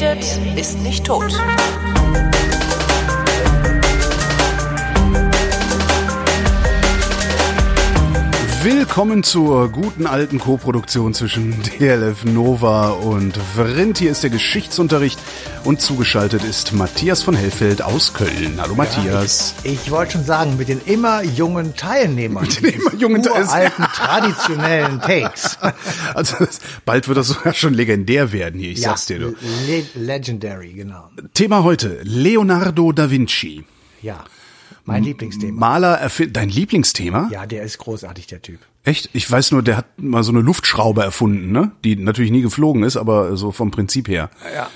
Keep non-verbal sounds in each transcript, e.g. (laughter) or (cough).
redet, ist nicht tot. Willkommen zur guten alten Koproduktion zwischen (laughs) DLF Nova und Vrindt. Hier ist der Geschichtsunterricht und zugeschaltet ist Matthias von Hellfeld aus Köln. Hallo Matthias. Ja, ich, ich wollte schon sagen, mit den immer jungen Teilnehmern. Mit den immer jungen alten traditionellen Takes. (laughs) Also bald wird das sogar schon legendär werden hier, ich ja, sag's dir. Du. Le legendary, genau. Thema heute, Leonardo da Vinci. Ja. Mein Lieblingsthema. Maler erfindet dein Lieblingsthema? Ja, der ist großartig, der Typ. Echt? Ich weiß nur, der hat mal so eine Luftschraube erfunden, ne? Die natürlich nie geflogen ist, aber so vom Prinzip her. Ja.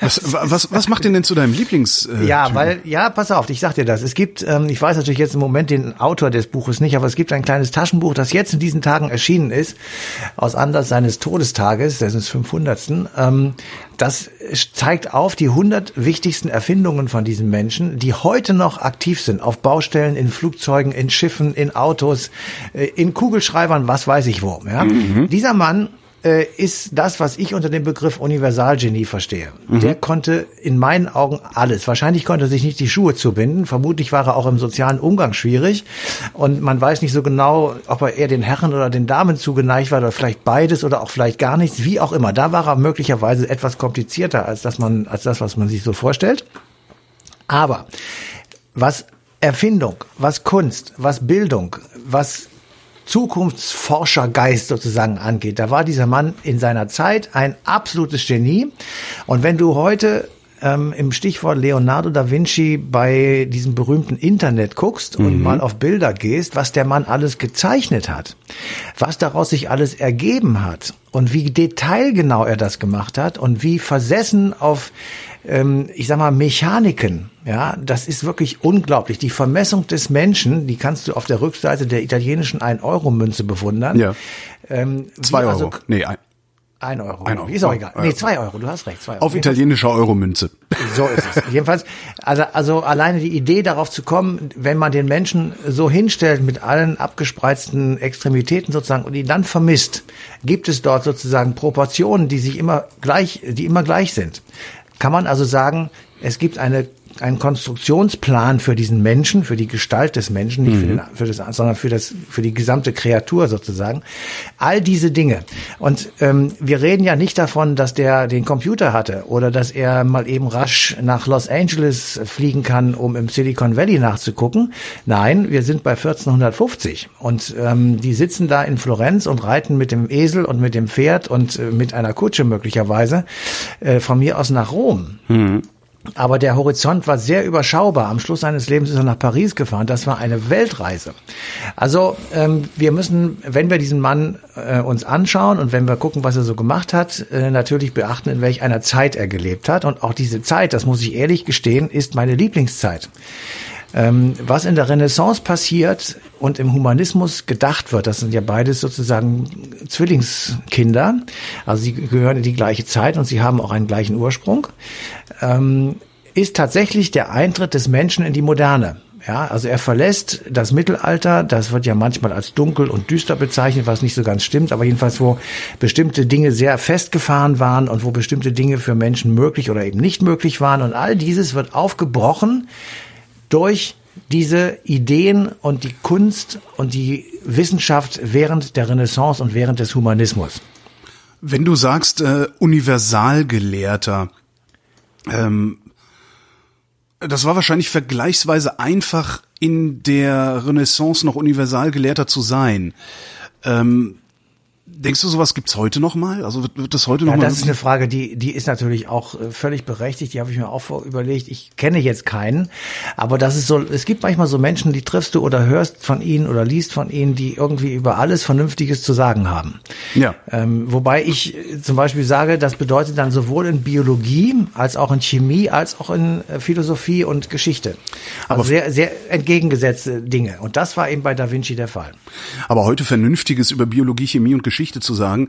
Was, was, was macht den denn zu deinem Lieblings? Äh, ja, weil, ja, pass auf, ich sag dir das. Es gibt, ähm, ich weiß natürlich jetzt im Moment den Autor des Buches nicht, aber es gibt ein kleines Taschenbuch, das jetzt in diesen Tagen erschienen ist, aus Anlass seines Todestages, ist 500. Ähm, das zeigt auf die 100 wichtigsten Erfindungen von diesen Menschen, die heute noch aktiv sind, auf Baustellen, in Flugzeugen, in Schiffen, in Autos, äh, in Kugelschreibern, was weiß ich wo. Ja? Mhm. Dieser Mann äh, ist das, was ich unter dem Begriff Universalgenie verstehe. Mhm. Der konnte in meinen Augen alles. Wahrscheinlich konnte er sich nicht die Schuhe zubinden. Vermutlich war er auch im sozialen Umgang schwierig. Und man weiß nicht so genau, ob er eher den Herren oder den Damen zugeneigt war oder vielleicht beides oder auch vielleicht gar nichts. Wie auch immer. Da war er möglicherweise etwas komplizierter als das, man, als das was man sich so vorstellt. Aber was Erfindung, was Kunst, was Bildung, was Zukunftsforschergeist sozusagen angeht. Da war dieser Mann in seiner Zeit ein absolutes Genie. Und wenn du heute ähm, im Stichwort Leonardo da Vinci bei diesem berühmten Internet guckst und mhm. mal auf Bilder gehst, was der Mann alles gezeichnet hat, was daraus sich alles ergeben hat und wie detailgenau er das gemacht hat und wie versessen auf ähm, ich sag mal, Mechaniken, ja, das ist wirklich unglaublich. Die Vermessung des Menschen, die kannst du auf der Rückseite der italienischen 1-Euro-Münze bewundern. Ja. Ähm, zwei Euro. Also, nee, ein, ein Euro. Ein Euro. Ist auch egal. Nee, zwei Euro. Du hast recht. Zwei Euro. Auf italienischer Euromünze. So ist es. (laughs) Jedenfalls, also, also alleine die Idee darauf zu kommen, wenn man den Menschen so hinstellt mit allen abgespreizten Extremitäten sozusagen und ihn dann vermisst, gibt es dort sozusagen Proportionen, die sich immer gleich, die immer gleich sind. Kann man also sagen, es gibt eine einen Konstruktionsplan für diesen Menschen, für die Gestalt des Menschen, nicht mhm. für, den, für das, sondern für das, für die gesamte Kreatur sozusagen. All diese Dinge. Und ähm, wir reden ja nicht davon, dass der den Computer hatte oder dass er mal eben rasch nach Los Angeles fliegen kann, um im Silicon Valley nachzugucken. Nein, wir sind bei 1450 und ähm, die sitzen da in Florenz und reiten mit dem Esel und mit dem Pferd und äh, mit einer Kutsche möglicherweise äh, von mir aus nach Rom. Mhm. Aber der Horizont war sehr überschaubar. Am Schluss seines Lebens ist er nach Paris gefahren. Das war eine Weltreise. Also ähm, wir müssen, wenn wir diesen Mann äh, uns anschauen und wenn wir gucken, was er so gemacht hat, äh, natürlich beachten, in welch einer Zeit er gelebt hat. Und auch diese Zeit, das muss ich ehrlich gestehen, ist meine Lieblingszeit. Ähm, was in der Renaissance passiert und im Humanismus gedacht wird, das sind ja beides sozusagen Zwillingskinder, also sie gehören in die gleiche Zeit und sie haben auch einen gleichen Ursprung, ähm, ist tatsächlich der Eintritt des Menschen in die Moderne. Ja, also er verlässt das Mittelalter, das wird ja manchmal als dunkel und düster bezeichnet, was nicht so ganz stimmt, aber jedenfalls, wo bestimmte Dinge sehr festgefahren waren und wo bestimmte Dinge für Menschen möglich oder eben nicht möglich waren. Und all dieses wird aufgebrochen durch diese Ideen und die Kunst und die Wissenschaft während der Renaissance und während des Humanismus. Wenn du sagst äh, Universalgelehrter, ähm, das war wahrscheinlich vergleichsweise einfach in der Renaissance noch Universalgelehrter zu sein. Ähm, Denkst du, sowas gibt's heute noch mal? Also wird, wird das heute ja, noch mal? Das ist eine Frage, die die ist natürlich auch äh, völlig berechtigt. Die habe ich mir auch überlegt. Ich kenne jetzt keinen, aber das ist so. Es gibt manchmal so Menschen, die triffst du oder hörst von ihnen oder liest von ihnen, die irgendwie über alles Vernünftiges zu sagen haben. Ja. Ähm, wobei ich äh, zum Beispiel sage, das bedeutet dann sowohl in Biologie als auch in Chemie als auch in äh, Philosophie und Geschichte. Also aber sehr sehr entgegengesetzte Dinge. Und das war eben bei Da Vinci der Fall. Aber heute Vernünftiges über Biologie, Chemie und Geschichte Geschichte zu sagen,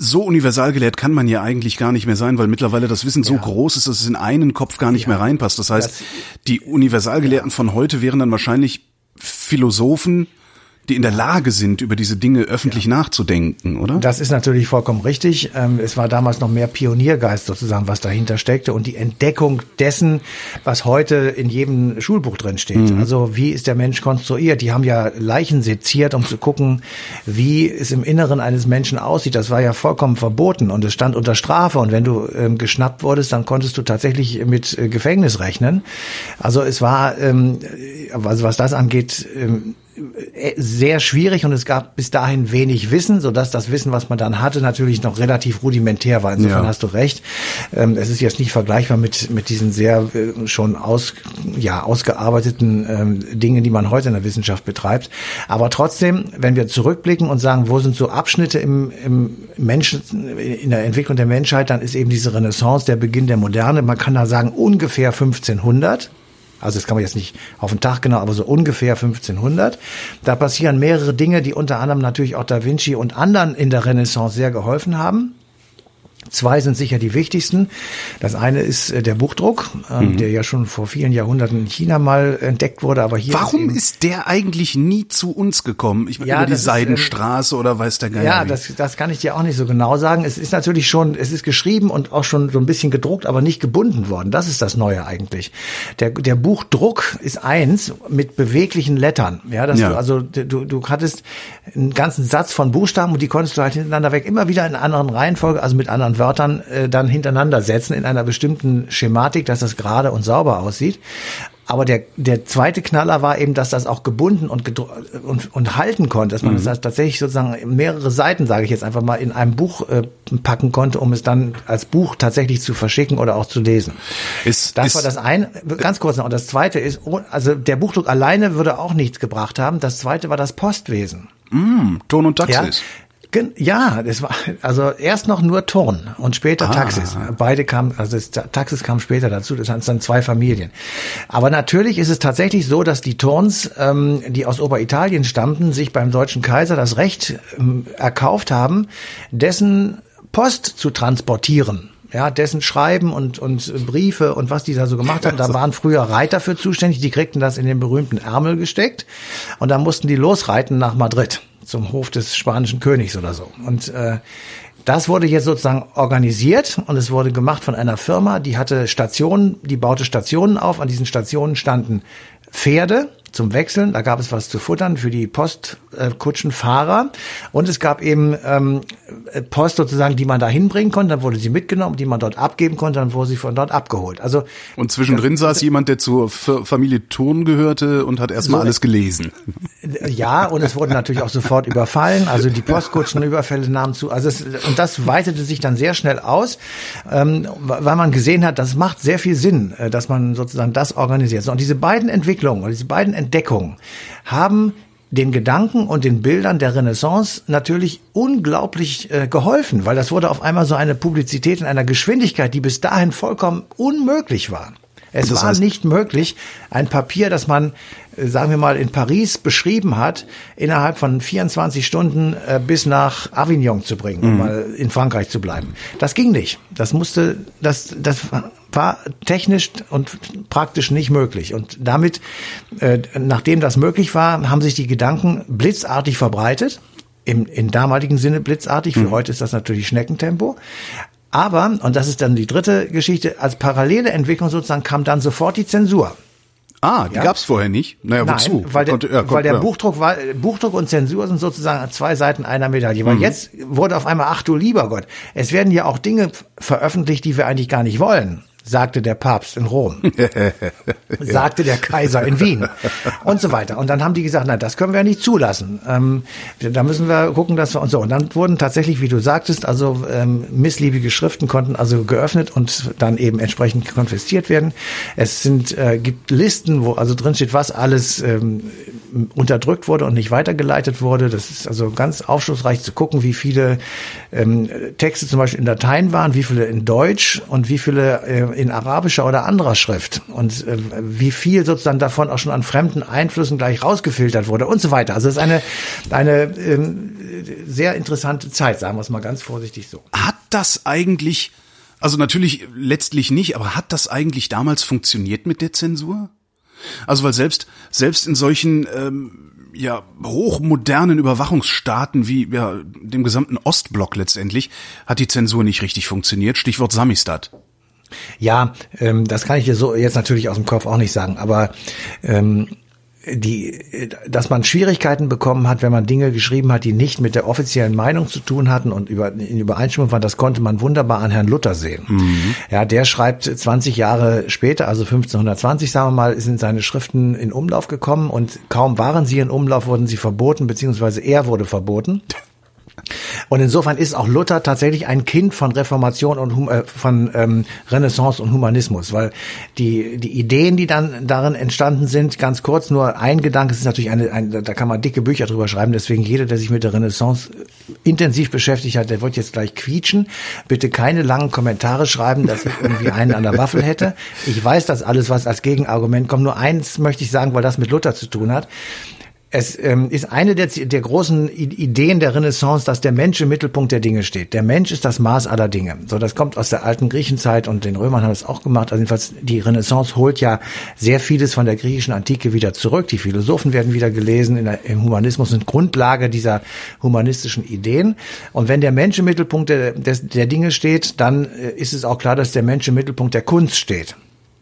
so universal gelehrt kann man ja eigentlich gar nicht mehr sein, weil mittlerweile das Wissen so ja. groß ist, dass es in einen Kopf gar nicht ja. mehr reinpasst. Das heißt, das, die Universalgelehrten ja. von heute wären dann wahrscheinlich Philosophen, die in der Lage sind, über diese Dinge öffentlich ja. nachzudenken, oder? Das ist natürlich vollkommen richtig. Ähm, es war damals noch mehr Pioniergeist sozusagen, was dahinter steckte und die Entdeckung dessen, was heute in jedem Schulbuch drin steht. Mhm. Also wie ist der Mensch konstruiert? Die haben ja Leichen seziert, um zu gucken, wie es im Inneren eines Menschen aussieht. Das war ja vollkommen verboten und es stand unter Strafe. Und wenn du ähm, geschnappt wurdest, dann konntest du tatsächlich mit äh, Gefängnis rechnen. Also es war, ähm, also was das angeht, ähm, äh, sehr schwierig und es gab bis dahin wenig Wissen, so dass das Wissen, was man dann hatte, natürlich noch relativ rudimentär war. Insofern ja. hast du recht. Ähm, es ist jetzt nicht vergleichbar mit mit diesen sehr äh, schon aus ja ausgearbeiteten ähm, Dingen, die man heute in der Wissenschaft betreibt. Aber trotzdem, wenn wir zurückblicken und sagen, wo sind so Abschnitte im, im Menschen in der Entwicklung der Menschheit, dann ist eben diese Renaissance der Beginn der Moderne. Man kann da sagen ungefähr 1500. Also das kann man jetzt nicht auf den Tag genau, aber so ungefähr 1500. Da passieren mehrere Dinge, die unter anderem natürlich auch Da Vinci und anderen in der Renaissance sehr geholfen haben. Zwei sind sicher die wichtigsten. Das eine ist äh, der Buchdruck, äh, mhm. der ja schon vor vielen Jahrhunderten in China mal entdeckt wurde, aber hier. Warum ist, ist der eigentlich nie zu uns gekommen? Ich meine, ja, über die Seidenstraße ist, ähm, oder weiß der Geier? Ja, das, das kann ich dir auch nicht so genau sagen. Es ist natürlich schon, es ist geschrieben und auch schon so ein bisschen gedruckt, aber nicht gebunden worden. Das ist das Neue eigentlich. Der, der Buchdruck ist eins mit beweglichen Lettern. Ja, dass ja. du, also du, du hattest einen ganzen Satz von Buchstaben und die konntest du halt hintereinander weg immer wieder in einer anderen Reihenfolge, also mit anderen Wörtern äh, dann hintereinander setzen in einer bestimmten Schematik, dass das gerade und sauber aussieht. Aber der, der zweite Knaller war eben, dass das auch gebunden und, und, und halten konnte, dass man mhm. das tatsächlich sozusagen mehrere Seiten, sage ich jetzt einfach mal, in einem Buch äh, packen konnte, um es dann als Buch tatsächlich zu verschicken oder auch zu lesen. Ist, das ist, war das eine. Ganz kurz noch. Und das zweite ist, oh, also der Buchdruck alleine würde auch nichts gebracht haben. Das zweite war das Postwesen. Mm, Ton und Taxis. Ja? Ja, das war also erst noch nur Turn und später ah. Taxis. Beide kamen, also das Taxis kam später dazu. Das sind dann zwei Familien. Aber natürlich ist es tatsächlich so, dass die Turns, ähm, die aus Oberitalien stammten, sich beim deutschen Kaiser das Recht ähm, erkauft haben, dessen Post zu transportieren ja, dessen Schreiben und, und Briefe und was die da so gemacht haben. Da waren früher Reiter für zuständig, die kriegten das in den berühmten Ärmel gesteckt und dann mussten die losreiten nach Madrid zum Hof des spanischen Königs oder so. Und äh, das wurde jetzt sozusagen organisiert und es wurde gemacht von einer Firma, die hatte Stationen, die baute Stationen auf. An diesen Stationen standen Pferde, zum Wechseln. Da gab es was zu futtern für die Postkutschenfahrer. Und es gab eben ähm, Post sozusagen, die man da hinbringen konnte. Dann wurde sie mitgenommen, die man dort abgeben konnte. Dann wurde sie von dort abgeholt. Also Und zwischendrin das, saß jemand, der zur Familie Thurn gehörte und hat erstmal so, alles gelesen. Ja, und es wurde natürlich auch sofort überfallen. Also die Postkutschenüberfälle nahmen zu. Also es, und das weitete sich dann sehr schnell aus, ähm, weil man gesehen hat, das macht sehr viel Sinn, äh, dass man sozusagen das organisiert. So, und diese beiden Entwicklungen, diese beiden Entdeckungen haben den Gedanken und den Bildern der Renaissance natürlich unglaublich äh, geholfen, weil das wurde auf einmal so eine Publizität in einer Geschwindigkeit, die bis dahin vollkommen unmöglich war. Es war nicht möglich, ein Papier, das man, äh, sagen wir mal, in Paris beschrieben hat, innerhalb von 24 Stunden äh, bis nach Avignon zu bringen, um mhm. mal in Frankreich zu bleiben. Das ging nicht. Das musste, das, das war technisch und praktisch nicht möglich. Und damit, äh, nachdem das möglich war, haben sich die Gedanken blitzartig verbreitet. Im, im damaligen Sinne blitzartig, für mhm. heute ist das natürlich Schneckentempo. Aber, und das ist dann die dritte Geschichte, als parallele Entwicklung sozusagen kam dann sofort die Zensur. Ah, die ja? gab's vorher nicht. Naja, Nein, wozu? Weil der, Konnte, ja, weil der ja. Buchdruck war, Buchdruck und Zensur sind sozusagen zwei Seiten einer Medaille. Weil mhm. jetzt wurde auf einmal, ach du lieber Gott, es werden ja auch Dinge veröffentlicht, die wir eigentlich gar nicht wollen sagte der Papst in Rom, (laughs) sagte der Kaiser in Wien und so weiter. Und dann haben die gesagt, na, das können wir ja nicht zulassen. Ähm, da müssen wir gucken, dass wir und so. Und dann wurden tatsächlich, wie du sagtest, also ähm, missliebige Schriften konnten also geöffnet und dann eben entsprechend konfisziert werden. Es sind äh, gibt Listen, wo also drin steht, was alles ähm, unterdrückt wurde und nicht weitergeleitet wurde. Das ist also ganz aufschlussreich zu gucken, wie viele ähm, Texte zum Beispiel in Dateien waren, wie viele in Deutsch und wie viele äh, in arabischer oder anderer Schrift und äh, wie viel sozusagen davon auch schon an fremden Einflüssen gleich rausgefiltert wurde und so weiter. Also es ist eine, eine ähm, sehr interessante Zeit, sagen wir es mal ganz vorsichtig so. Hat das eigentlich, also natürlich letztlich nicht, aber hat das eigentlich damals funktioniert mit der Zensur? Also weil selbst selbst in solchen ähm, ja hochmodernen Überwachungsstaaten wie ja dem gesamten Ostblock letztendlich hat die Zensur nicht richtig funktioniert. Stichwort Samistat. Ja, ähm, das kann ich dir so jetzt natürlich aus dem Kopf auch nicht sagen, aber ähm, die, dass man Schwierigkeiten bekommen hat, wenn man Dinge geschrieben hat, die nicht mit der offiziellen Meinung zu tun hatten und über, in Übereinstimmung waren, das konnte man wunderbar an Herrn Luther sehen. Mhm. Ja, der schreibt 20 Jahre später, also 1520, sagen wir mal, sind seine Schriften in Umlauf gekommen und kaum waren sie in Umlauf, wurden sie verboten, beziehungsweise er wurde verboten. (laughs) Und insofern ist auch Luther tatsächlich ein Kind von Reformation und äh, von ähm, Renaissance und Humanismus, weil die die Ideen, die dann darin entstanden sind, ganz kurz nur ein Gedanke, es ist natürlich eine, ein, da kann man dicke Bücher drüber schreiben. Deswegen jeder, der sich mit der Renaissance intensiv beschäftigt hat, der wird jetzt gleich quietschen. Bitte keine langen Kommentare schreiben, dass ich irgendwie einen an der Waffel hätte. Ich weiß das alles, was als Gegenargument kommt. Nur eins möchte ich sagen, weil das mit Luther zu tun hat. Es ähm, ist eine der, der großen Ideen der Renaissance, dass der Mensch im Mittelpunkt der Dinge steht. Der Mensch ist das Maß aller Dinge. So, das kommt aus der alten Griechenzeit und den Römern haben es auch gemacht. Also jedenfalls die Renaissance holt ja sehr vieles von der griechischen Antike wieder zurück. Die Philosophen werden wieder gelesen. Der, Im Humanismus sind Grundlage dieser humanistischen Ideen. Und wenn der Mensch im Mittelpunkt der, der, der Dinge steht, dann äh, ist es auch klar, dass der Mensch im Mittelpunkt der Kunst steht.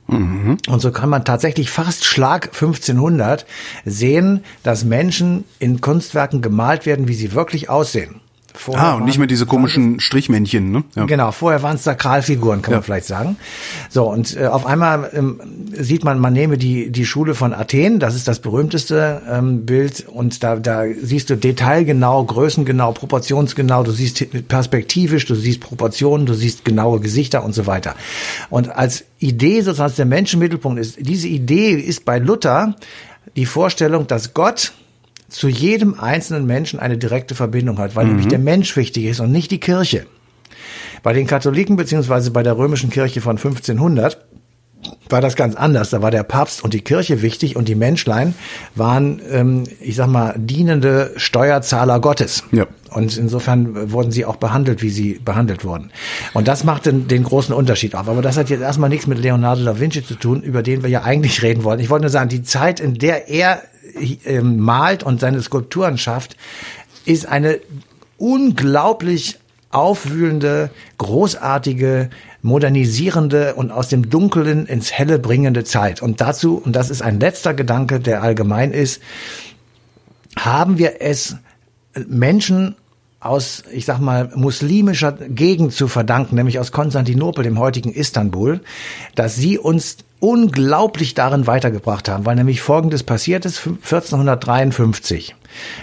Mhm. Und so kann man tatsächlich fast Schlag 1500 sehen, dass Menschen in Kunstwerken gemalt werden, wie sie wirklich aussehen. Vorher ah, und nicht mehr diese komischen Strichmännchen, ne? Ja. Genau, vorher waren es Sakralfiguren, kann ja. man vielleicht sagen. So, und äh, auf einmal ähm, sieht man, man nehme die, die Schule von Athen, das ist das berühmteste ähm, Bild, und da, da siehst du detailgenau, größengenau, proportionsgenau, du siehst perspektivisch, du siehst Proportionen, du siehst genaue Gesichter und so weiter. Und als Idee sozusagen der Menschenmittelpunkt ist, diese Idee ist bei Luther die Vorstellung, dass Gott zu jedem einzelnen Menschen eine direkte Verbindung hat, weil mhm. nämlich der Mensch wichtig ist und nicht die Kirche. Bei den Katholiken beziehungsweise bei der römischen Kirche von 1500 war das ganz anders. Da war der Papst und die Kirche wichtig und die Menschlein waren, ähm, ich sag mal, dienende Steuerzahler Gottes. Ja. Und insofern wurden sie auch behandelt, wie sie behandelt wurden. Und das macht den, den großen Unterschied auf. Aber das hat jetzt erstmal nichts mit Leonardo da Vinci zu tun, über den wir ja eigentlich reden wollen. Ich wollte nur sagen, die Zeit, in der er äh, malt und seine Skulpturen schafft, ist eine unglaublich aufwühlende, großartige, modernisierende und aus dem Dunklen ins Helle bringende Zeit. Und dazu, und das ist ein letzter Gedanke, der allgemein ist, haben wir es Menschen aus, ich sag mal, muslimischer Gegend zu verdanken, nämlich aus Konstantinopel, dem heutigen Istanbul, dass sie uns unglaublich darin weitergebracht haben, weil nämlich Folgendes passiert ist, 1453.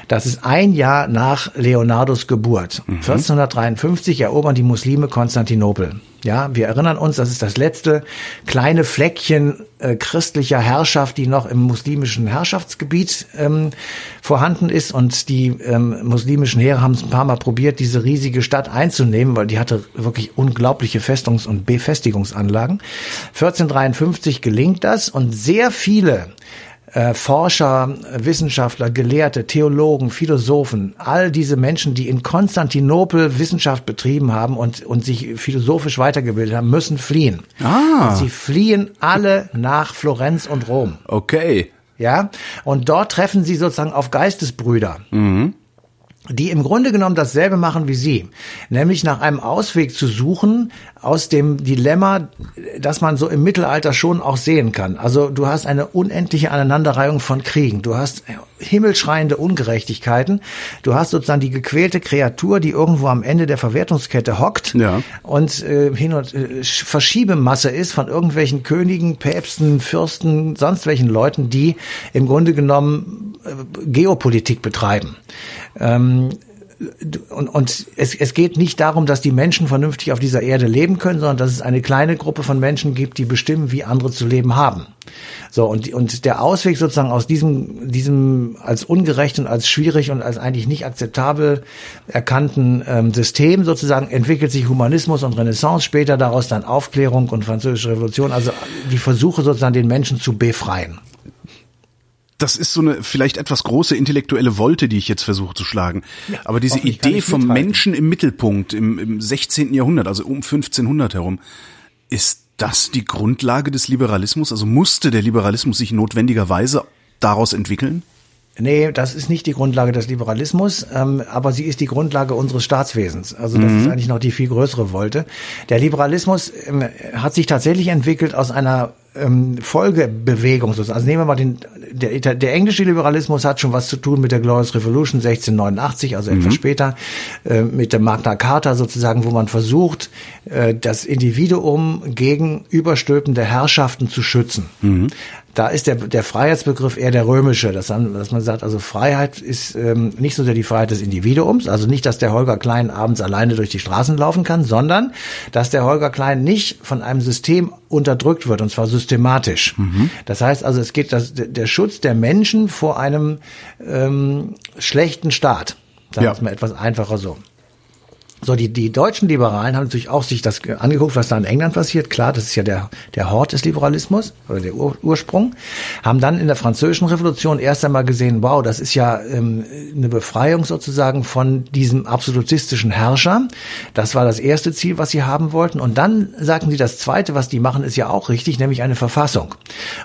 Das ist ein Jahr nach Leonardos Geburt. Mhm. 1453 erobern die Muslime Konstantinopel. Ja, wir erinnern uns, das ist das letzte kleine Fleckchen äh, christlicher Herrschaft, die noch im muslimischen Herrschaftsgebiet ähm, vorhanden ist. Und die ähm, muslimischen Heere haben es ein paar Mal probiert, diese riesige Stadt einzunehmen, weil die hatte wirklich unglaubliche Festungs- und Befestigungsanlagen. 1453 gelingt das und sehr viele äh, Forscher, Wissenschaftler, Gelehrte, Theologen, Philosophen, all diese Menschen, die in Konstantinopel Wissenschaft betrieben haben und, und sich philosophisch weitergebildet haben, müssen fliehen. Ah. Und sie fliehen alle nach Florenz und Rom. Okay. Ja, und dort treffen sie sozusagen auf Geistesbrüder. Mhm die im Grunde genommen dasselbe machen wie Sie, nämlich nach einem Ausweg zu suchen aus dem Dilemma, das man so im Mittelalter schon auch sehen kann. Also du hast eine unendliche Aneinanderreihung von Kriegen, du hast himmelschreiende Ungerechtigkeiten, du hast sozusagen die gequälte Kreatur, die irgendwo am Ende der Verwertungskette hockt ja. und äh, hin und äh, Verschiebemasse ist von irgendwelchen Königen, Päpsten, Fürsten, sonst welchen Leuten, die im Grunde genommen äh, Geopolitik betreiben. Ähm, und, und es, es geht nicht darum, dass die Menschen vernünftig auf dieser Erde leben können, sondern dass es eine kleine Gruppe von Menschen gibt, die bestimmen, wie andere zu leben haben. So, und, und der Ausweg sozusagen aus diesem, diesem als ungerecht und als schwierig und als eigentlich nicht akzeptabel erkannten ähm, System sozusagen entwickelt sich Humanismus und Renaissance, später daraus dann Aufklärung und Französische Revolution, also die Versuche sozusagen den Menschen zu befreien das ist so eine vielleicht etwas große intellektuelle Wolte, die ich jetzt versuche zu schlagen. Ja, Aber diese Idee vom Menschen im Mittelpunkt im, im 16. Jahrhundert, also um 1500 herum, ist das die Grundlage des Liberalismus? Also musste der Liberalismus sich notwendigerweise daraus entwickeln? Nee, das ist nicht die Grundlage des Liberalismus, ähm, aber sie ist die Grundlage unseres Staatswesens. Also das mhm. ist eigentlich noch die viel größere Wolte. Der Liberalismus ähm, hat sich tatsächlich entwickelt aus einer ähm, Folgebewegung sozusagen. Also nehmen wir mal den, der, der englische Liberalismus hat schon was zu tun mit der Glorious Revolution 1689, also mhm. etwas später, äh, mit der Magna Carta sozusagen, wo man versucht, äh, das Individuum gegen überstülpende Herrschaften zu schützen. Mhm da ist der, der Freiheitsbegriff eher der römische, dass, dann, dass man sagt, also Freiheit ist ähm, nicht so sehr die Freiheit des Individuums, also nicht, dass der Holger Klein abends alleine durch die Straßen laufen kann, sondern dass der Holger Klein nicht von einem System unterdrückt wird, und zwar systematisch. Mhm. Das heißt also, es geht das, der Schutz der Menschen vor einem ähm, schlechten Staat. Sagen wir ja. mal etwas einfacher so. So, die, die deutschen Liberalen haben natürlich auch sich das angeguckt, was da in England passiert. Klar, das ist ja der, der Hort des Liberalismus oder der Ur Ursprung. Haben dann in der französischen Revolution erst einmal gesehen, wow, das ist ja ähm, eine Befreiung sozusagen von diesem absolutistischen Herrscher. Das war das erste Ziel, was sie haben wollten. Und dann sagten sie, das zweite, was die machen, ist ja auch richtig, nämlich eine Verfassung.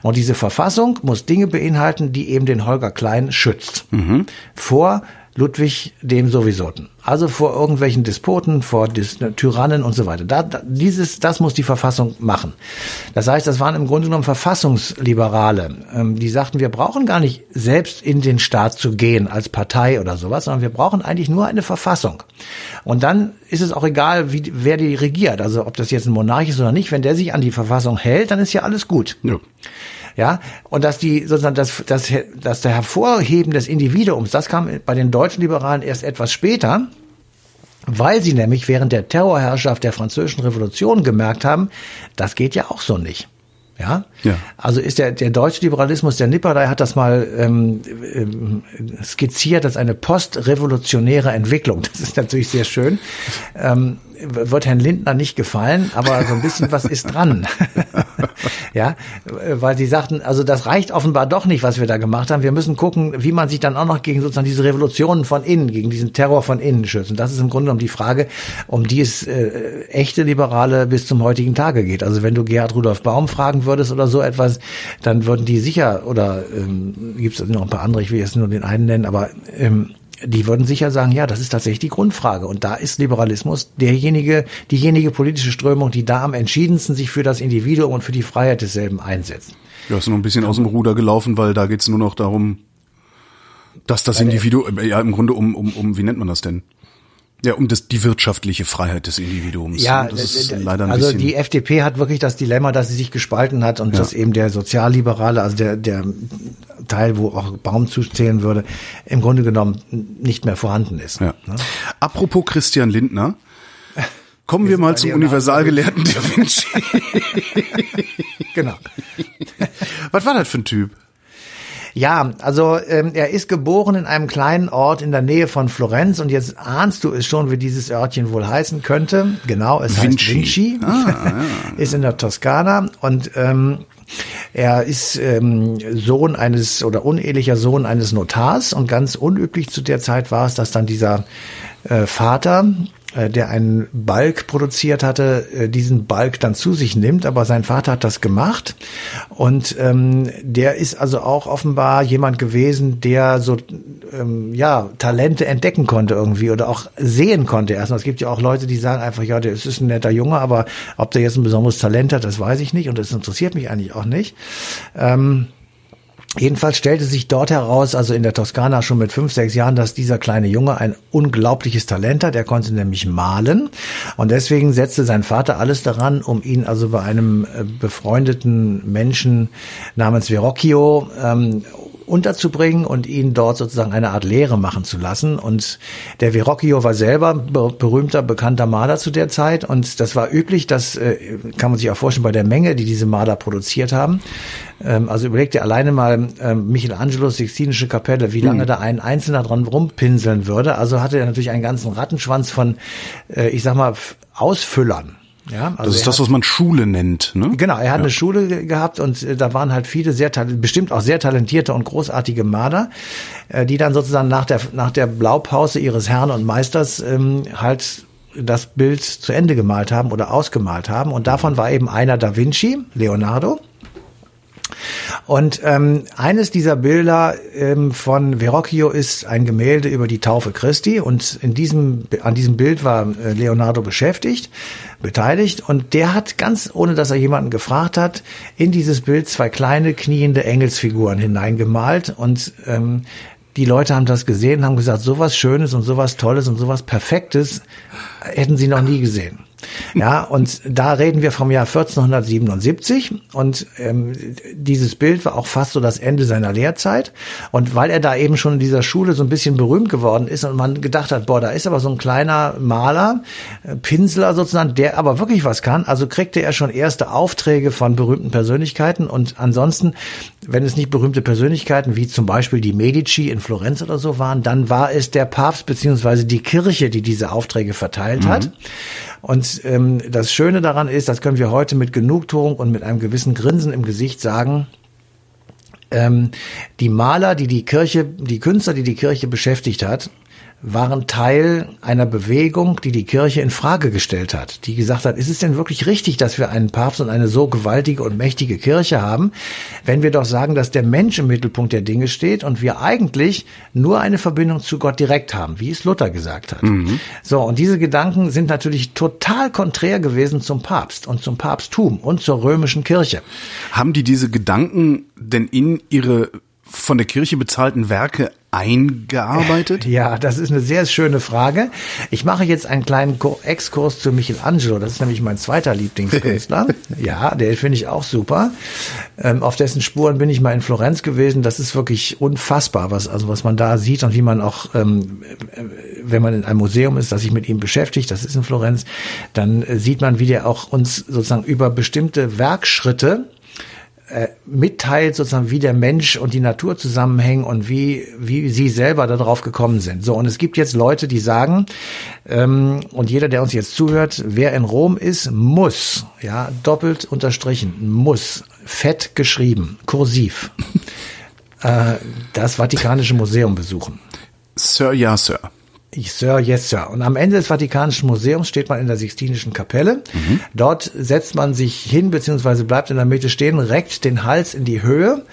Und diese Verfassung muss Dinge beinhalten, die eben den Holger Klein schützt. Mhm. Vor Ludwig dem sowieso. Also vor irgendwelchen Despoten, vor Dis Tyrannen und so weiter. Da, da, dieses, das muss die Verfassung machen. Das heißt, das waren im Grunde genommen Verfassungsliberale. Ähm, die sagten, wir brauchen gar nicht selbst in den Staat zu gehen als Partei oder sowas, sondern wir brauchen eigentlich nur eine Verfassung. Und dann ist es auch egal, wie, wer die regiert. Also ob das jetzt ein Monarch ist oder nicht. Wenn der sich an die Verfassung hält, dann ist ja alles gut. Ja. Ja, und dass die sozusagen das, das, das der Hervorheben des Individuums, das kam bei den deutschen Liberalen erst etwas später, weil sie nämlich während der Terrorherrschaft der französischen Revolution gemerkt haben, das geht ja auch so nicht. Ja? ja. Also ist der, der deutsche Liberalismus, der Nipperdey hat das mal ähm, ähm, skizziert als eine postrevolutionäre Entwicklung. Das ist natürlich sehr schön. Ähm, wird Herrn Lindner nicht gefallen, aber so ein bisschen was ist dran. (laughs) (laughs) ja, weil sie sagten, also das reicht offenbar doch nicht, was wir da gemacht haben. Wir müssen gucken, wie man sich dann auch noch gegen sozusagen diese Revolutionen von innen, gegen diesen Terror von innen schützt. Und das ist im Grunde genommen die Frage, um die es äh, echte Liberale bis zum heutigen Tage geht. Also wenn du Gerhard Rudolf Baum fragen würdest oder so etwas, dann würden die sicher, oder ähm, gibt es noch ein paar andere, ich will jetzt nur den einen nennen, aber ähm, die würden sicher sagen, ja, das ist tatsächlich die Grundfrage. Und da ist Liberalismus derjenige, diejenige politische Strömung, die da am entschiedensten sich für das Individuum und für die Freiheit desselben einsetzt. Ja, ist noch ein bisschen aus dem Ruder gelaufen, weil da geht's nur noch darum, dass das Individuum, ja im Grunde um, um, um, wie nennt man das denn? Ja, um das, die wirtschaftliche Freiheit des Individuums. Ja, das ist leider ein also die FDP hat wirklich das Dilemma, dass sie sich gespalten hat und ja. dass eben der Sozialliberale, also der, der Teil, wo auch Baum zuzählen würde, im Grunde genommen nicht mehr vorhanden ist. Ja. Ne? Apropos Christian Lindner, kommen wir, wir mal zum Universalgelehrten Da Vinci. (laughs) genau. Was war das für ein Typ? Ja, also ähm, er ist geboren in einem kleinen Ort in der Nähe von Florenz und jetzt ahnst du es schon, wie dieses Örtchen wohl heißen könnte. Genau, es Vinci. heißt Vinci. Ah, ja. (laughs) ist in der Toskana und ähm, er ist ähm, Sohn eines oder unehelicher Sohn eines Notars und ganz unüblich zu der Zeit war es, dass dann dieser äh, Vater der einen Balk produziert hatte, äh, diesen Balk dann zu sich nimmt, aber sein Vater hat das gemacht und ähm, der ist also auch offenbar jemand gewesen, der so ähm, ja Talente entdecken konnte irgendwie oder auch sehen konnte erstmal. Es gibt ja auch Leute, die sagen einfach, ja, der ist ein netter Junge, aber ob der jetzt ein besonderes Talent hat, das weiß ich nicht und das interessiert mich eigentlich auch nicht. Ähm, Jedenfalls stellte sich dort heraus, also in der Toskana schon mit fünf, sechs Jahren, dass dieser kleine Junge ein unglaubliches Talent hat. Er konnte nämlich malen. Und deswegen setzte sein Vater alles daran, um ihn also bei einem äh, befreundeten Menschen namens Verrocchio ähm, unterzubringen und ihn dort sozusagen eine Art Lehre machen zu lassen. Und der Verrocchio war selber berühmter, bekannter Maler zu der Zeit. Und das war üblich, das äh, kann man sich auch vorstellen bei der Menge, die diese Maler produziert haben. Ähm, also überlegt ihr alleine mal ähm, Michelangelos Sixtinische Kapelle, wie lange mhm. da ein Einzelner dran rumpinseln würde. Also hatte er natürlich einen ganzen Rattenschwanz von, äh, ich sag mal, Ausfüllern. Ja, also das ist das, was man Schule nennt. Ne? Genau, er hat ja. eine Schule gehabt und äh, da waren halt viele sehr bestimmt auch sehr talentierte und großartige Maler, äh, die dann sozusagen nach der nach der Blaupause ihres Herrn und Meisters ähm, halt das Bild zu Ende gemalt haben oder ausgemalt haben. Und davon war eben einer Da Vinci, Leonardo. Und ähm, eines dieser Bilder ähm, von Verrocchio ist ein Gemälde über die Taufe Christi. Und in diesem, an diesem Bild war äh, Leonardo beschäftigt, beteiligt. Und der hat ganz, ohne dass er jemanden gefragt hat, in dieses Bild zwei kleine kniende Engelsfiguren hineingemalt. Und ähm, die Leute haben das gesehen, haben gesagt, sowas Schönes und sowas Tolles und sowas Perfektes hätten sie noch nie gesehen. Ja, und da reden wir vom Jahr 1477 und ähm, dieses Bild war auch fast so das Ende seiner Lehrzeit. Und weil er da eben schon in dieser Schule so ein bisschen berühmt geworden ist und man gedacht hat, boah, da ist aber so ein kleiner Maler, äh, Pinsler sozusagen, der aber wirklich was kann, also kriegte er schon erste Aufträge von berühmten Persönlichkeiten und ansonsten, wenn es nicht berühmte Persönlichkeiten wie zum Beispiel die Medici in Florenz oder so waren, dann war es der Papst beziehungsweise die Kirche, die diese Aufträge verteilt mhm. hat. Und ähm, das Schöne daran ist, das können wir heute mit Genugtuung und mit einem gewissen Grinsen im Gesicht sagen, ähm, die Maler, die die Kirche, die Künstler, die die Kirche beschäftigt hat, waren Teil einer Bewegung, die die Kirche in Frage gestellt hat, die gesagt hat, ist es denn wirklich richtig, dass wir einen Papst und eine so gewaltige und mächtige Kirche haben, wenn wir doch sagen, dass der Mensch im Mittelpunkt der Dinge steht und wir eigentlich nur eine Verbindung zu Gott direkt haben, wie es Luther gesagt hat. Mhm. So, und diese Gedanken sind natürlich total konträr gewesen zum Papst und zum Papsttum und zur römischen Kirche. Haben die diese Gedanken denn in ihre von der Kirche bezahlten Werke eingearbeitet? Ja, das ist eine sehr schöne Frage. Ich mache jetzt einen kleinen Exkurs zu Michelangelo. Das ist nämlich mein zweiter Lieblingskünstler. (laughs) ja, der finde ich auch super. Ähm, auf dessen Spuren bin ich mal in Florenz gewesen. Das ist wirklich unfassbar, was, also was man da sieht und wie man auch, ähm, wenn man in einem Museum ist, das sich mit ihm beschäftigt, das ist in Florenz, dann äh, sieht man, wie der auch uns sozusagen über bestimmte Werkschritte äh, mitteilt, sozusagen, wie der Mensch und die Natur zusammenhängen und wie, wie sie selber darauf gekommen sind. So, und es gibt jetzt Leute, die sagen, ähm, und jeder, der uns jetzt zuhört, wer in Rom ist, muss, ja, doppelt unterstrichen, muss, fett geschrieben, kursiv, äh, das Vatikanische Museum besuchen. Sir, ja, Sir. Sir, yes, Sir. Und am Ende des Vatikanischen Museums steht man in der Sixtinischen Kapelle. Mhm. Dort setzt man sich hin, beziehungsweise bleibt in der Mitte stehen, reckt den Hals in die Höhe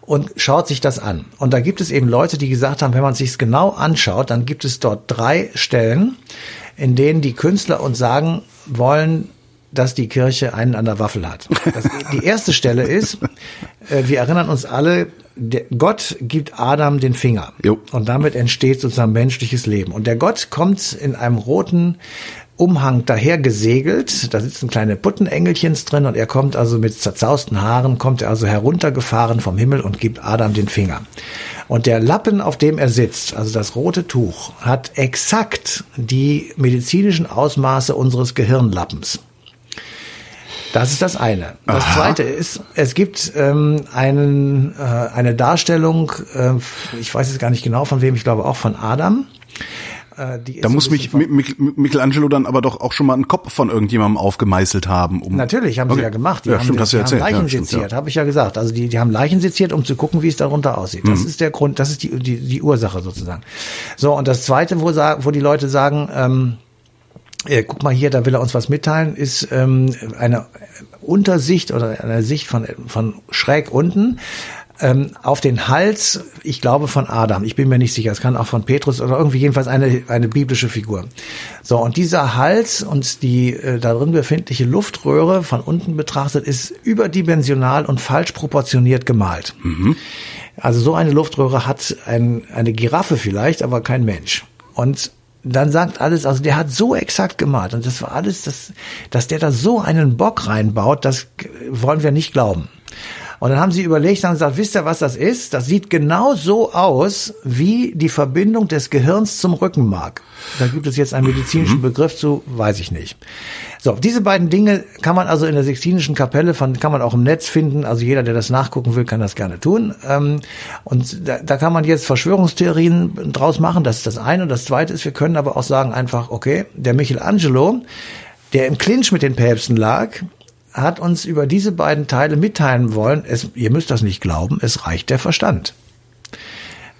und schaut sich das an. Und da gibt es eben Leute, die gesagt haben, wenn man sich genau anschaut, dann gibt es dort drei Stellen, in denen die Künstler uns sagen wollen, dass die Kirche einen an der Waffel hat. Das, die erste Stelle ist, äh, wir erinnern uns alle, der Gott gibt Adam den Finger. Jo. Und damit entsteht sozusagen menschliches Leben. Und der Gott kommt in einem roten Umhang daher gesegelt. Da sitzen kleine Puttenengelchens drin und er kommt also mit zerzausten Haaren, kommt er also heruntergefahren vom Himmel und gibt Adam den Finger. Und der Lappen, auf dem er sitzt, also das rote Tuch, hat exakt die medizinischen Ausmaße unseres Gehirnlappens. Das ist das eine. Das Aha. zweite ist, es gibt ähm, einen, äh, eine Darstellung, äh, ich weiß jetzt gar nicht genau von wem, ich glaube auch von Adam. Äh, da muss mich Michelangelo dann aber doch auch schon mal einen Kopf von irgendjemandem aufgemeißelt haben. Um Natürlich, haben okay. sie ja gemacht. Die ja, haben, stimmt, hast die, erzählt. haben Leichen ja, seziert, ja. habe ich ja gesagt. Also die, die haben Leichen seziert, um zu gucken, wie es darunter aussieht. Das mhm. ist der Grund, das ist die, die, die Ursache sozusagen. So, und das Zweite, wo, wo die Leute sagen, ähm, äh, guck mal hier, da will er uns was mitteilen, ist ähm, eine Untersicht oder eine Sicht von, von schräg unten ähm, auf den Hals, ich glaube von Adam, ich bin mir nicht sicher, es kann auch von Petrus oder irgendwie jedenfalls eine, eine biblische Figur. So, und dieser Hals und die äh, darin befindliche Luftröhre von unten betrachtet ist überdimensional und falsch proportioniert gemalt. Mhm. Also so eine Luftröhre hat ein, eine Giraffe vielleicht, aber kein Mensch. Und dann sagt alles, also der hat so exakt gemalt und das war alles, das, dass der da so einen Bock reinbaut, das wollen wir nicht glauben. Und dann haben sie überlegt und gesagt, wisst ihr, was das ist? Das sieht genau so aus wie die Verbindung des Gehirns zum Rückenmark. Da gibt es jetzt einen medizinischen mhm. Begriff zu, weiß ich nicht. So, diese beiden Dinge kann man also in der Sixtinischen Kapelle, von, kann man auch im Netz finden. Also jeder, der das nachgucken will, kann das gerne tun. Ähm, und da, da kann man jetzt Verschwörungstheorien draus machen. Das ist das eine. Und das zweite ist, wir können aber auch sagen einfach, okay, der Michelangelo, der im Clinch mit den Päpsten lag, hat uns über diese beiden Teile mitteilen wollen, es, ihr müsst das nicht glauben, es reicht der Verstand.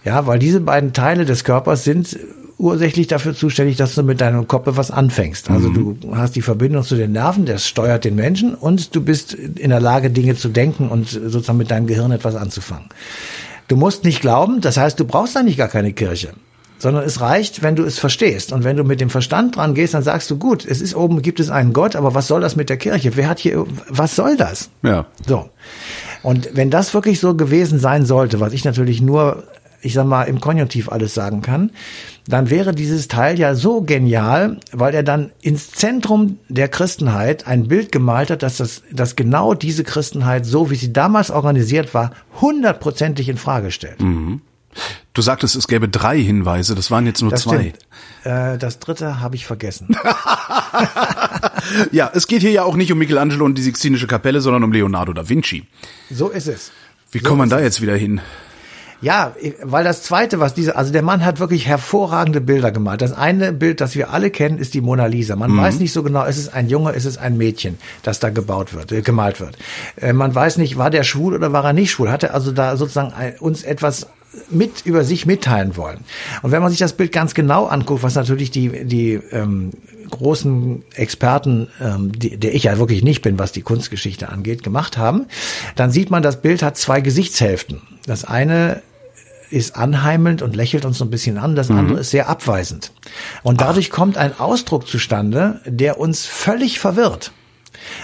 Ja, weil diese beiden Teile des Körpers sind ursächlich dafür zuständig, dass du mit deinem Kopf was anfängst. Also du hast die Verbindung zu den Nerven, der steuert den Menschen und du bist in der Lage, Dinge zu denken und sozusagen mit deinem Gehirn etwas anzufangen. Du musst nicht glauben, das heißt, du brauchst eigentlich gar keine Kirche sondern es reicht, wenn du es verstehst. Und wenn du mit dem Verstand dran gehst, dann sagst du, gut, es ist oben, gibt es einen Gott, aber was soll das mit der Kirche? Wer hat hier, was soll das? Ja. So. Und wenn das wirklich so gewesen sein sollte, was ich natürlich nur, ich sag mal, im Konjunktiv alles sagen kann, dann wäre dieses Teil ja so genial, weil er dann ins Zentrum der Christenheit ein Bild gemalt hat, dass das, dass genau diese Christenheit, so wie sie damals organisiert war, hundertprozentig in Frage stellt. Mhm. Du sagtest, es gäbe drei Hinweise, das waren jetzt nur Das zwei. Äh, das dritte habe ich vergessen. (laughs) Ja, es geht hier ja auch nicht um Michelangelo und die Sixtinische Kapelle, sondern um Leonardo da Vinci. So ist es. Wie kommt man da jetzt wieder hin? Ja, weil das zweite, was diese, also der Mann hat wirklich hervorragende Bilder gemalt. Das eine Bild, das wir alle kennen, ist die Mona Lisa. Man weiß nicht so genau, ist es ein Junge, ist es ein Mädchen, das da gebaut wird, äh, gemalt wird. Äh, man weiß nicht, war der schwul oder war er nicht schwul? Hat er also da sozusagen ein, uns etwas mit über sich mitteilen wollen. Und wenn man sich das Bild ganz genau anguckt, was natürlich die die ähm, großen Experten, ähm, die, der ich ja wirklich nicht bin, was die Kunstgeschichte angeht, gemacht haben, dann sieht man, das Bild hat zwei Gesichtshälften. Das eine ist anheimelnd und lächelt uns so ein bisschen an, das andere ist sehr abweisend. Und dadurch kommt ein Ausdruck zustande, der uns völlig verwirrt.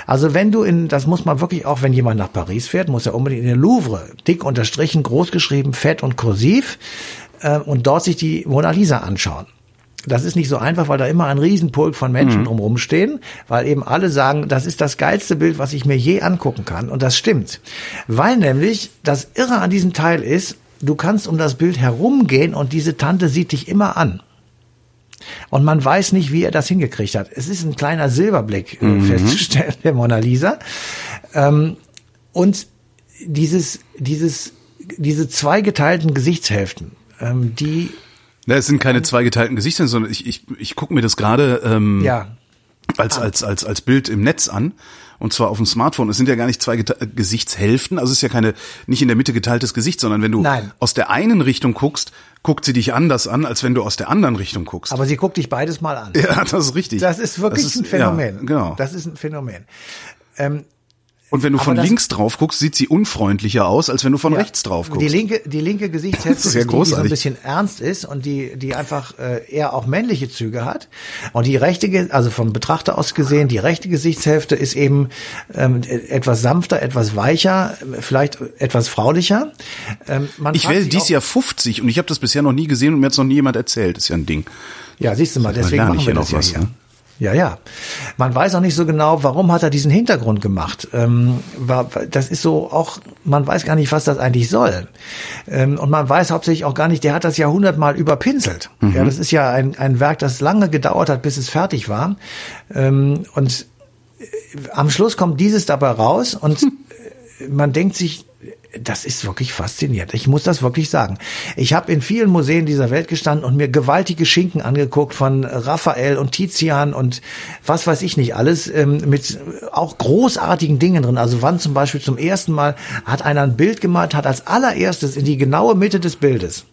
Also wenn du in, das muss man wirklich auch, wenn jemand nach Paris fährt, muss er unbedingt in den Louvre, dick unterstrichen, groß geschrieben, fett und kursiv, äh, und dort sich die Mona Lisa anschauen. Das ist nicht so einfach, weil da immer ein Riesenpulk von Menschen drumherum stehen, weil eben alle sagen, das ist das geilste Bild, was ich mir je angucken kann. Und das stimmt. Weil nämlich das Irre an diesem Teil ist, du kannst um das Bild herumgehen und diese Tante sieht dich immer an. Und man weiß nicht, wie er das hingekriegt hat. Es ist ein kleiner Silberblick äh, festzustellen, (laughs) der Mona Lisa. Ähm, und dieses, dieses, diese zweigeteilten Gesichtshälften, ähm, die, Na, es sind keine zweigeteilten Gesichter, sondern ich, ich, ich gucke mir das gerade ähm, ja, als, als, als, als Bild im Netz an. Und zwar auf dem Smartphone. Es sind ja gar nicht zwei äh, Gesichtshälften. Also es ist ja keine, nicht in der Mitte geteiltes Gesicht, sondern wenn du Nein. aus der einen Richtung guckst, guckt sie dich anders an, als wenn du aus der anderen Richtung guckst. aber sie guckt dich beides mal an. (laughs) ja, das ist richtig. Das ist wirklich Das ein Phänomen. Ja, genau. Das ist ein Phänomen. Ähm, Und wenn du von das- links drauf guckst, sieht sie unfreundlicher aus, als wenn du von Ja. rechts drauf guckst. Die linke, die linke Gesichtshälfte (laughs) ist ist, die, die so ein bisschen ernst ist und die, die einfach äh, eher auch männliche Züge hat. Und die rechte, also vom Betrachter aus gesehen, die rechte Gesichtshälfte ist eben ähm, etwas sanfter, etwas weicher, vielleicht etwas fraulicher. Ähm, ich werde sich dies Jahr 50 und ich habe das bisher noch nie gesehen und mir hat's noch nie jemand erzählt. ist ja ein Ding. Ja, siehst du mal, deswegen machen wir das ja was, hier. ne? Ja, ja. Man weiß auch nicht so genau, warum hat er diesen Hintergrund gemacht. Ähm, war, das ist so auch, man weiß gar nicht, was das eigentlich soll. Ähm, und man weiß hauptsächlich auch gar nicht, der hat das ja hundertmal überpinselt. Ja, das ist ja ein, ein Werk, das lange gedauert hat, bis es fertig war. Ähm, und äh, am Schluss kommt dieses dabei raus und äh, (laughs) man denkt sich, das ist wirklich faszinierend. Ich muss das wirklich sagen. Ich habe in vielen Museen dieser Welt gestanden und mir gewaltige Schinken angeguckt von Raphael und Tizian und was weiß ich nicht alles ähm, mit auch großartigen Dingen drin. Also wann zum Beispiel zum ersten Mal hat einer ein Bild gemalt, hat als allererstes in die genaue Mitte des Bildes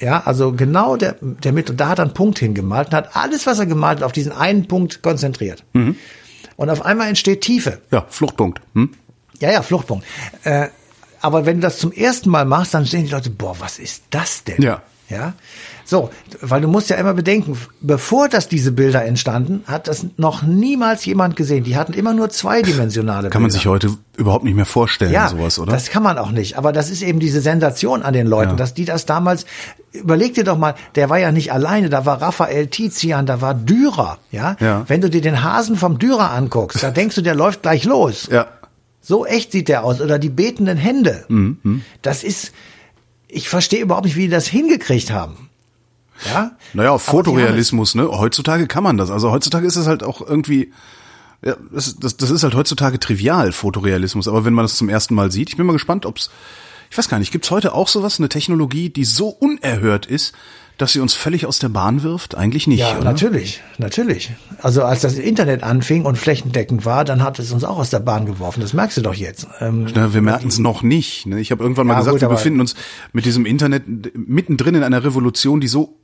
ja, also genau der, der Mitte, da hat er einen Punkt hingemalt und hat alles, was er gemalt hat, auf diesen einen Punkt konzentriert. Und auf einmal entsteht Tiefe. Ja, Fluchtpunkt. Hm? Ja, ja, Fluchtpunkt. Äh, aber wenn du das zum ersten Mal machst, dann sehen die Leute, boah, was ist das denn? Ja. Ja. So, weil du musst ja immer bedenken, bevor das diese Bilder entstanden, hat das noch niemals jemand gesehen. Die hatten immer nur zweidimensionale Kann man Bilder. sich heute überhaupt nicht mehr vorstellen, ja, sowas, oder? Das kann man auch nicht. Aber das ist eben diese Sensation an den Leuten, Ja. dass die das damals, überleg dir doch mal, der war ja nicht alleine, da war Raphael Tizian, da war Dürer, ja? Ja. Wenn du dir den Hasen vom Dürer anguckst, da denkst du, der läuft gleich los. ja. So echt sieht der aus. Oder die betenden Hände. Mhm, Das ist, ich verstehe überhaupt nicht, wie die das hingekriegt haben. Ja? Naja, Fotorealismus, ne? Heutzutage kann man das. Also heutzutage ist es halt auch irgendwie, ja, das, das, das ist halt heutzutage trivial, Fotorealismus. Aber wenn man das zum ersten Mal sieht, ich bin mal gespannt, ob's, ich weiß gar nicht, gibt's heute auch sowas, eine Technologie, die so unerhört ist, dass sie uns völlig aus der Bahn wirft? Eigentlich nicht, Ja, oder? natürlich, natürlich. Also als das Internet anfing und flächendeckend war, dann hat es uns auch aus der Bahn geworfen. Das merkst du doch jetzt. Ähm, Na, wir merken es noch nicht. Ne? Ich habe irgendwann mal Ja, gesagt, gut, wir befinden uns mit diesem Internet mittendrin in einer Revolution, die so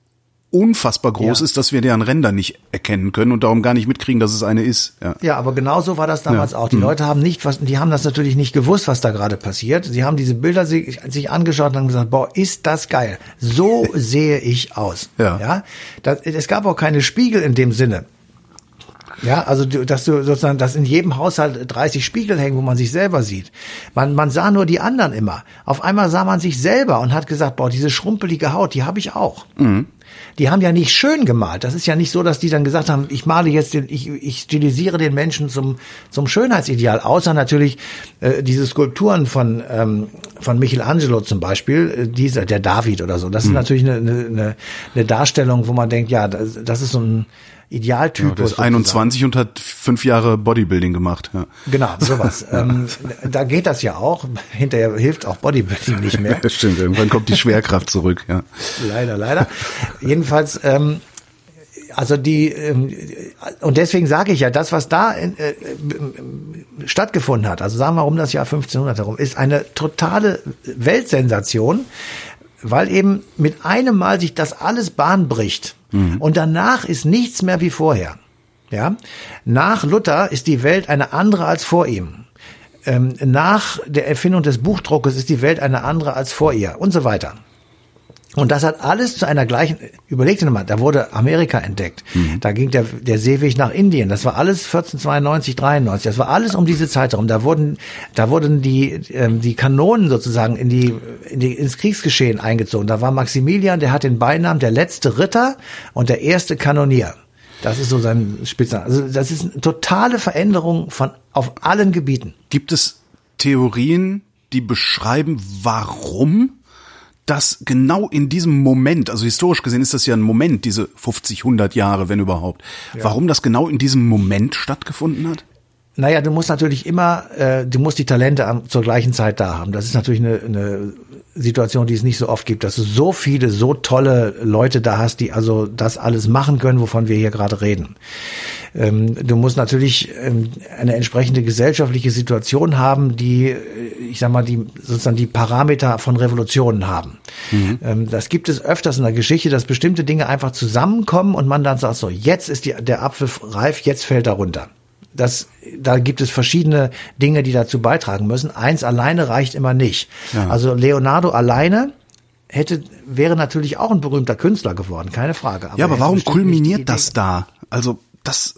unfassbar groß Ja. ist, dass wir deren Ränder nicht erkennen können und darum gar nicht mitkriegen, dass es eine ist. Ja. Ja, aber genau so war das damals Ja. auch. Die Leute haben nicht, was, die haben das natürlich nicht gewusst, was da gerade passiert. Sie haben diese Bilder sich, sich angeschaut und haben gesagt, boah, ist das geil. So (laughs) sehe ich aus. Ja. ja? Das, es gab auch keine Spiegel in dem Sinne. Ja, also dass du sozusagen, dass in jedem Haushalt 30 Spiegel hängen, wo man sich selber sieht. Man, man sah nur die anderen immer. Auf einmal sah man sich selber und hat gesagt, boah, diese schrumpelige Haut, die habe ich auch. Die haben ja nicht schön gemalt. Das ist ja nicht so, dass die dann gesagt haben, ich male jetzt den, ich, ich stilisiere den Menschen zum, zum Schönheitsideal. Außer natürlich äh, diese Skulpturen von, ähm, von Michelangelo zum Beispiel, äh, dieser, der David oder so. Das ist natürlich eine, eine, eine, eine Darstellung, wo man denkt, ja, das, das ist so ein Idealtypus. Der ist sozusagen. 21 und hat fünf Jahre Bodybuilding gemacht. Ja. Genau, sowas. (laughs) ähm, da geht das ja auch. Hinterher hilft auch Bodybuilding nicht mehr. (laughs) Das stimmt, irgendwann kommt die Schwerkraft zurück. Ja. Leider, leider. Jedenfalls, ähm, also die ähm, und deswegen sage ich ja, das, was da in, äh, äh, stattgefunden hat, also sagen wir um das Jahr 1500 herum, ist eine totale Weltsensation, weil eben mit einem Mal sich das alles Bahn bricht und danach ist nichts mehr wie vorher. Ja, nach Luther ist die Welt eine andere als vor ihm. Ähm, nach der Erfindung des Buchdruckes ist die Welt eine andere als vor ihr und so weiter. Und das hat alles zu einer gleichen, überlegt dir mal, da wurde Amerika entdeckt. Da ging der, der Seeweg nach Indien. Das war alles 1492, 93. Das war alles um diese Zeit herum. Da wurden, da wurden die, ähm, die Kanonen sozusagen in die, in die, ins Kriegsgeschehen eingezogen. Da war Maximilian, der hat den Beinamen der letzte Ritter und der erste Kanonier. Das ist so sein Spitzname. Also das ist eine totale Veränderung von, auf allen Gebieten. Gibt es Theorien, die beschreiben, warum das genau in diesem Moment, also historisch gesehen ist das ja ein Moment, diese 50, 100 Jahre, wenn überhaupt, warum das genau in diesem Moment stattgefunden hat? Naja, du musst natürlich immer, äh, du musst die Talente am, zur gleichen Zeit da haben. Das ist natürlich eine, eine Situation, die es nicht so oft gibt, dass du so viele, so tolle Leute da hast, die also das alles machen können, wovon wir hier gerade reden. Ähm, du musst natürlich ähm, eine entsprechende gesellschaftliche Situation haben, die, äh, ich sag mal, die sozusagen die Parameter von Revolutionen haben. Ähm, das gibt es öfters in der Geschichte, dass bestimmte Dinge einfach zusammenkommen und man dann sagt so, jetzt ist die, der Apfel reif, jetzt fällt er runter. Das, da gibt es verschiedene Dinge, die dazu beitragen müssen. Eins alleine reicht immer nicht. Ja. Also Leonardo alleine hätte, wäre natürlich auch ein berühmter Künstler geworden, keine Frage. Ja, aber er warum kulminiert das da? Also das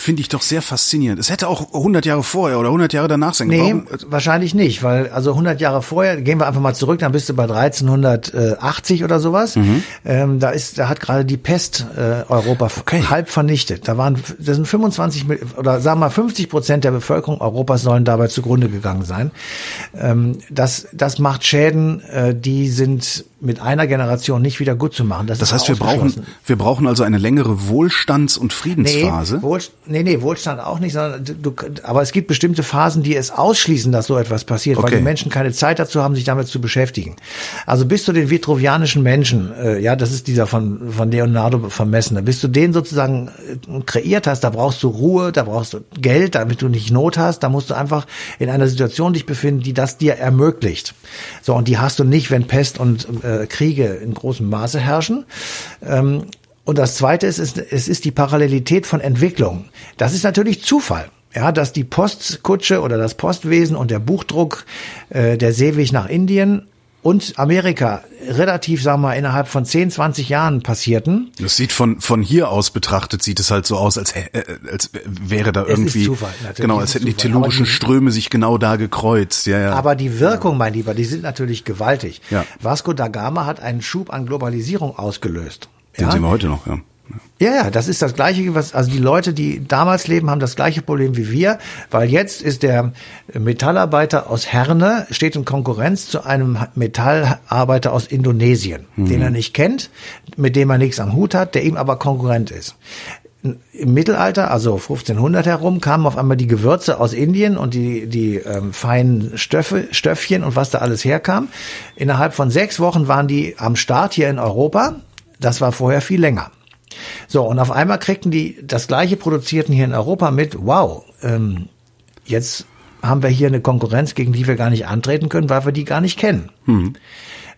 finde ich doch sehr faszinierend. Es hätte auch 100 Jahre vorher oder 100 Jahre danach sein Nee, können. Warum- wahrscheinlich nicht, weil also 100 Jahre vorher, gehen wir einfach mal zurück, dann bist du bei 1380 oder sowas. Mhm. Ähm, da ist, da hat gerade die Pest äh, Europa f- halb vernichtet. Da waren, das sind 25 Mil- oder sagen wir mal 50 Prozent der Bevölkerung Europas sollen dabei zugrunde gegangen sein. Ähm, das, das macht Schäden, äh, die sind mit einer Generation nicht wieder gut zu machen. Das, Das heißt, wir brauchen, wir brauchen also eine längere Wohlstands- und Nee, Friedensphase. Wohl, nee, nee, Wohlstand auch nicht, sondern du, aber es gibt bestimmte Phasen, die es ausschließen, dass so etwas passiert, weil Okay. die Menschen keine Zeit dazu haben, sich damit zu beschäftigen. Also bis zu den vitruvianischen Menschen, äh, ja, das ist dieser von, von Leonardo vermessene, bis du den sozusagen äh, kreiert hast, da brauchst du Ruhe, da brauchst du Geld, damit du nicht Not hast, da musst du einfach in einer Situation dich befinden, die das dir ermöglicht. So, und die hast du nicht, wenn Pest und äh, Kriege in großem Maße herrschen. Ähm, und das Zweite ist, es, ist die Parallelität von Entwicklung. Das ist natürlich Zufall. Ja, dass die Postkutsche oder das Postwesen und der Buchdruck, äh, der Seeweg nach Indien und Amerika relativ, sagen wir mal, innerhalb von 10, 20 Jahren passierten. Das sieht von von hier aus betrachtet sieht es halt so aus, als äh, als wäre da ist irgendwie Zufall, natürlich genau, als hätten die tellurischen Ströme sich genau da gekreuzt. Ja, ja. Aber die Wirkung, mein Lieber, die sind natürlich gewaltig. Ja. Vasco da Gama hat einen Schub an Globalisierung ausgelöst. Den Ja? sehen wir heute noch, ja. Ja, ja, das ist das gleiche, was also die Leute, die damals leben, haben das gleiche Problem wie wir, weil jetzt ist der Metallarbeiter aus Herne steht in Konkurrenz zu einem Metallarbeiter aus Indonesien, den er nicht kennt, mit dem er nichts am Hut hat, der ihm aber Konkurrent ist. Im Mittelalter, also 1500 herum, kamen auf einmal die Gewürze aus Indien und die, die ähm, feinen Stöffe, Stöffchen und was da alles herkam. Innerhalb von sechs Wochen waren die am Start hier in Europa. Das war vorher viel länger. So, und auf einmal kriegten die das gleiche produzierten hier in Europa mit, wow, ähm, jetzt haben wir hier eine Konkurrenz, gegen die wir gar nicht antreten können, weil wir die gar nicht kennen.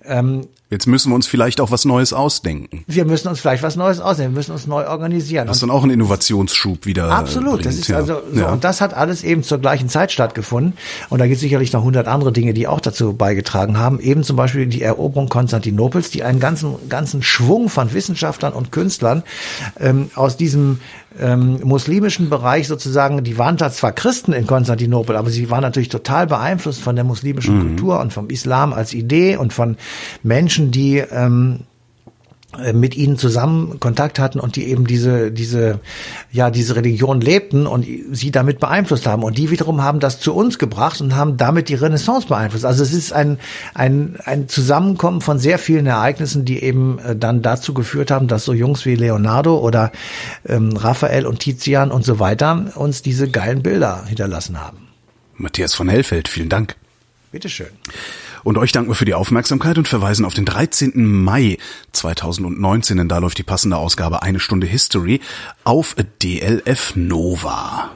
Ähm, Jetzt müssen wir uns vielleicht auch was Neues ausdenken. Wir müssen uns vielleicht was Neues ausdenken, wir müssen uns neu organisieren. Das ist dann auch ein Innovationsschub wieder. Absolut, bringt, das ist ja. also so, ja. und das hat alles eben zur gleichen Zeit stattgefunden. Und da gibt es sicherlich noch hundert andere Dinge, die auch dazu beigetragen haben. Eben zum Beispiel die Eroberung Konstantinopels, die einen ganzen ganzen Schwung von Wissenschaftlern und Künstlern ähm, aus diesem ähm, muslimischen Bereich sozusagen, die waren da zwar Christen in Konstantinopel, aber sie waren natürlich total beeinflusst von der muslimischen Kultur und vom Islam als Idee und von Menschen, die ähm, äh, mit ihnen zusammen Kontakt hatten und die eben diese diese ja diese Religion lebten und sie damit beeinflusst haben und die wiederum haben das zu uns gebracht und haben damit die Renaissance beeinflusst. Also es ist ein ein ein Zusammenkommen von sehr vielen Ereignissen, die eben äh, dann dazu geführt haben, dass so Jungs wie Leonardo oder ähm, Raphael und Tizian und so weiter uns diese geilen Bilder hinterlassen haben. Matthias von Hellfeld, vielen Dank. Bitteschön. Und euch danken wir für die Aufmerksamkeit und verweisen auf den 13. Mai 2019, denn da läuft die passende Ausgabe Eine Stunde History auf DLF Nova.